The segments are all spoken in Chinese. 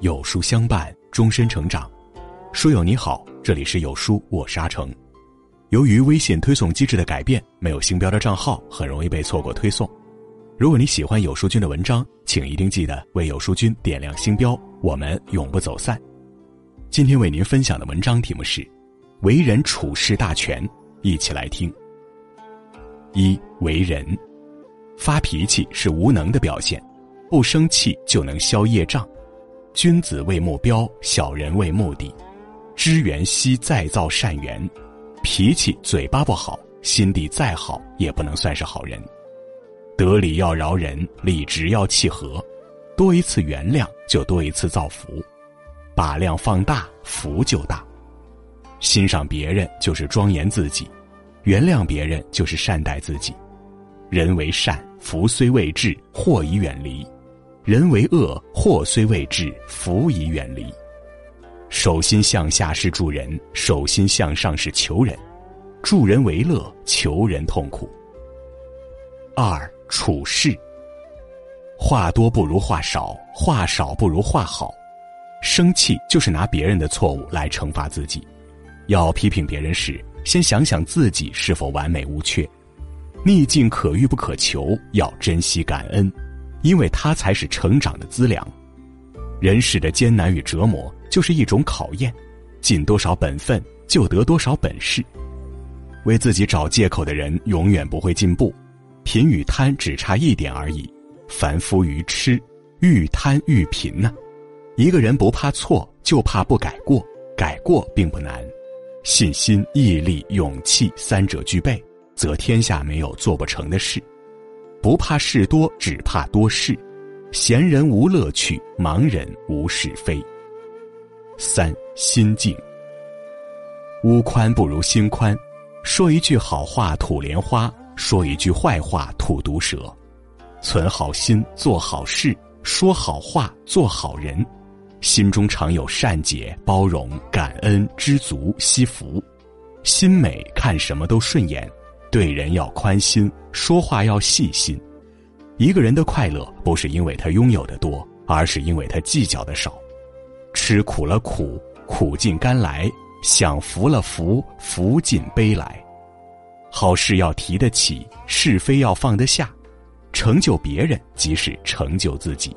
有书相伴，终身成长。书友你好，这里是有书，我沙城。由于微信推送机制的改变，没有星标的账号很容易被错过推送。如果你喜欢有书君的文章，请一定记得为有书君点亮星标，我们永不走散。今天为您分享的文章题目是《为人处事大全》，一起来听。一为人，发脾气是无能的表现。不生气就能消业障，君子为目标，小人为目的。知缘惜再造善缘，脾气嘴巴不好，心地再好也不能算是好人。得理要饶人，理直要契合，多一次原谅就多一次造福，把量放大，福就大。欣赏别人就是庄严自己，原谅别人就是善待自己。人为善，福虽未至，祸已远离。人为恶，祸虽未至，福已远离。手心向下是助人，手心向上是求人。助人为乐，求人痛苦。二处事，话多不如话少，话少不如话好。生气就是拿别人的错误来惩罚自己。要批评别人时，先想想自己是否完美无缺。逆境可遇不可求，要珍惜感恩。因为它才是成长的资粮，人世的艰难与折磨就是一种考验，尽多少本分就得多少本事。为自己找借口的人永远不会进步，贫与贪只差一点而已。凡夫愚痴，愈贪愈贫呢。一个人不怕错，就怕不改过。改过并不难，信心、毅力、勇气三者具备，则天下没有做不成的事。不怕事多，只怕多事。闲人无乐趣，盲人无是非。三心静。屋宽不如心宽，说一句好话吐莲花，说一句坏话吐毒蛇。存好心，做好事，说好话，做好人。心中常有善解、包容、感恩、知足、惜福。心美，看什么都顺眼。对人要宽心，说话要细心。一个人的快乐不是因为他拥有的多，而是因为他计较的少。吃苦了苦，苦尽甘来；享福了福，福尽悲来。好事要提得起，是非要放得下。成就别人即是成就自己。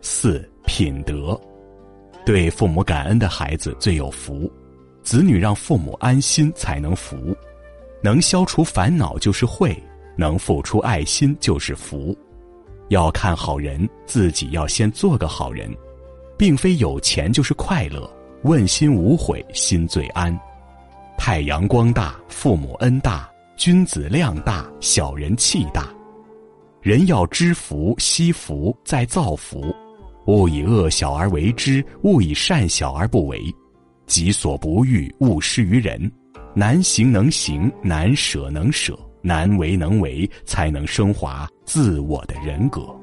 四品德，对父母感恩的孩子最有福。子女让父母安心才能福。能消除烦恼就是慧，能付出爱心就是福。要看好人，自己要先做个好人，并非有钱就是快乐。问心无悔，心最安。太阳光大，父母恩大，君子量大，小人气大。人要知福，惜福，再造福。勿以恶小而为之，勿以善小而不为。己所不欲，勿施于人。难行能行，难舍能舍，难为能为，才能升华自我的人格。